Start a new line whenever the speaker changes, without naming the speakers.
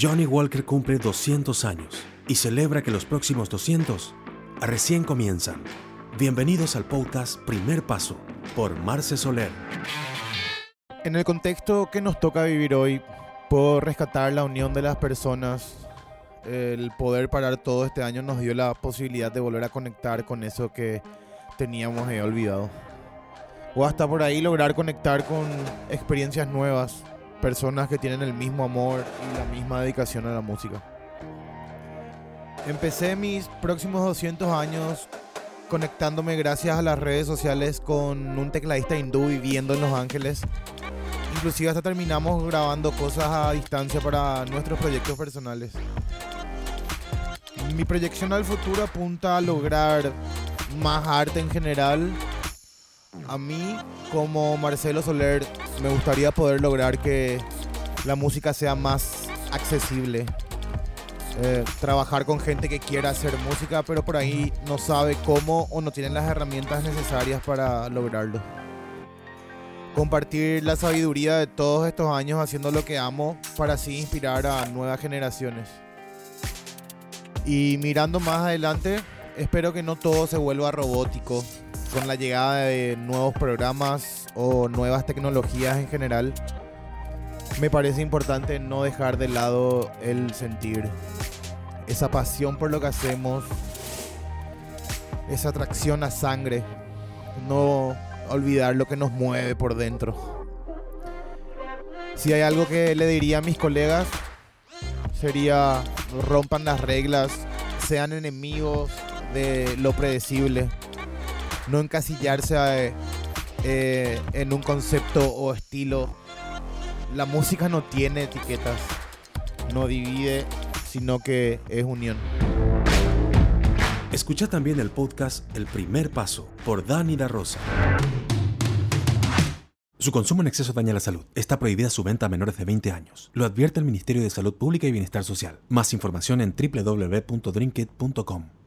Johnny Walker cumple 200 años y celebra que los próximos 200 recién comienzan. Bienvenidos al podcast Primer Paso por Marce Soler.
En el contexto que nos toca vivir hoy, puedo rescatar la unión de las personas. El poder parar todo este año nos dio la posibilidad de volver a conectar con eso que teníamos olvidado. O hasta por ahí lograr conectar con experiencias nuevas, personas que tienen el mismo amor y la misma dedicación a la música. Empecé mis próximos 200 años conectándome gracias a las redes sociales con un tecladista hindú viviendo en Los Ángeles. Inclusive hasta terminamos grabando cosas a distancia para nuestros proyectos personales. Mi proyección al futuro apunta a lograr más arte en general. A mí, como Marcelo Soler, me gustaría poder lograr que la música sea más accesible. Eh, trabajar con gente que quiera hacer música, pero por ahí no sabe cómo o no tienen las herramientas necesarias para lograrlo. Compartir la sabiduría de todos estos años haciendo lo que amo para así inspirar a nuevas generaciones. Y mirando más adelante, espero que no todo se vuelva robótico con la llegada de nuevos programas o nuevas tecnologías en general, me parece importante no dejar de lado el sentir, esa pasión por lo que hacemos, esa atracción a sangre, no olvidar lo que nos mueve por dentro. Si hay algo que le diría a mis colegas, sería rompan las reglas, sean enemigos de lo predecible no encasillarse eh, eh, en un concepto o estilo. La música no tiene etiquetas, no divide, sino que es unión.
Escucha también el podcast El Primer Paso por Dani da Rosa. Su consumo en exceso daña la salud. Está prohibida su venta a menores de 20 años. Lo advierte el Ministerio de Salud Pública y Bienestar Social. Más información en www.drinkit.com.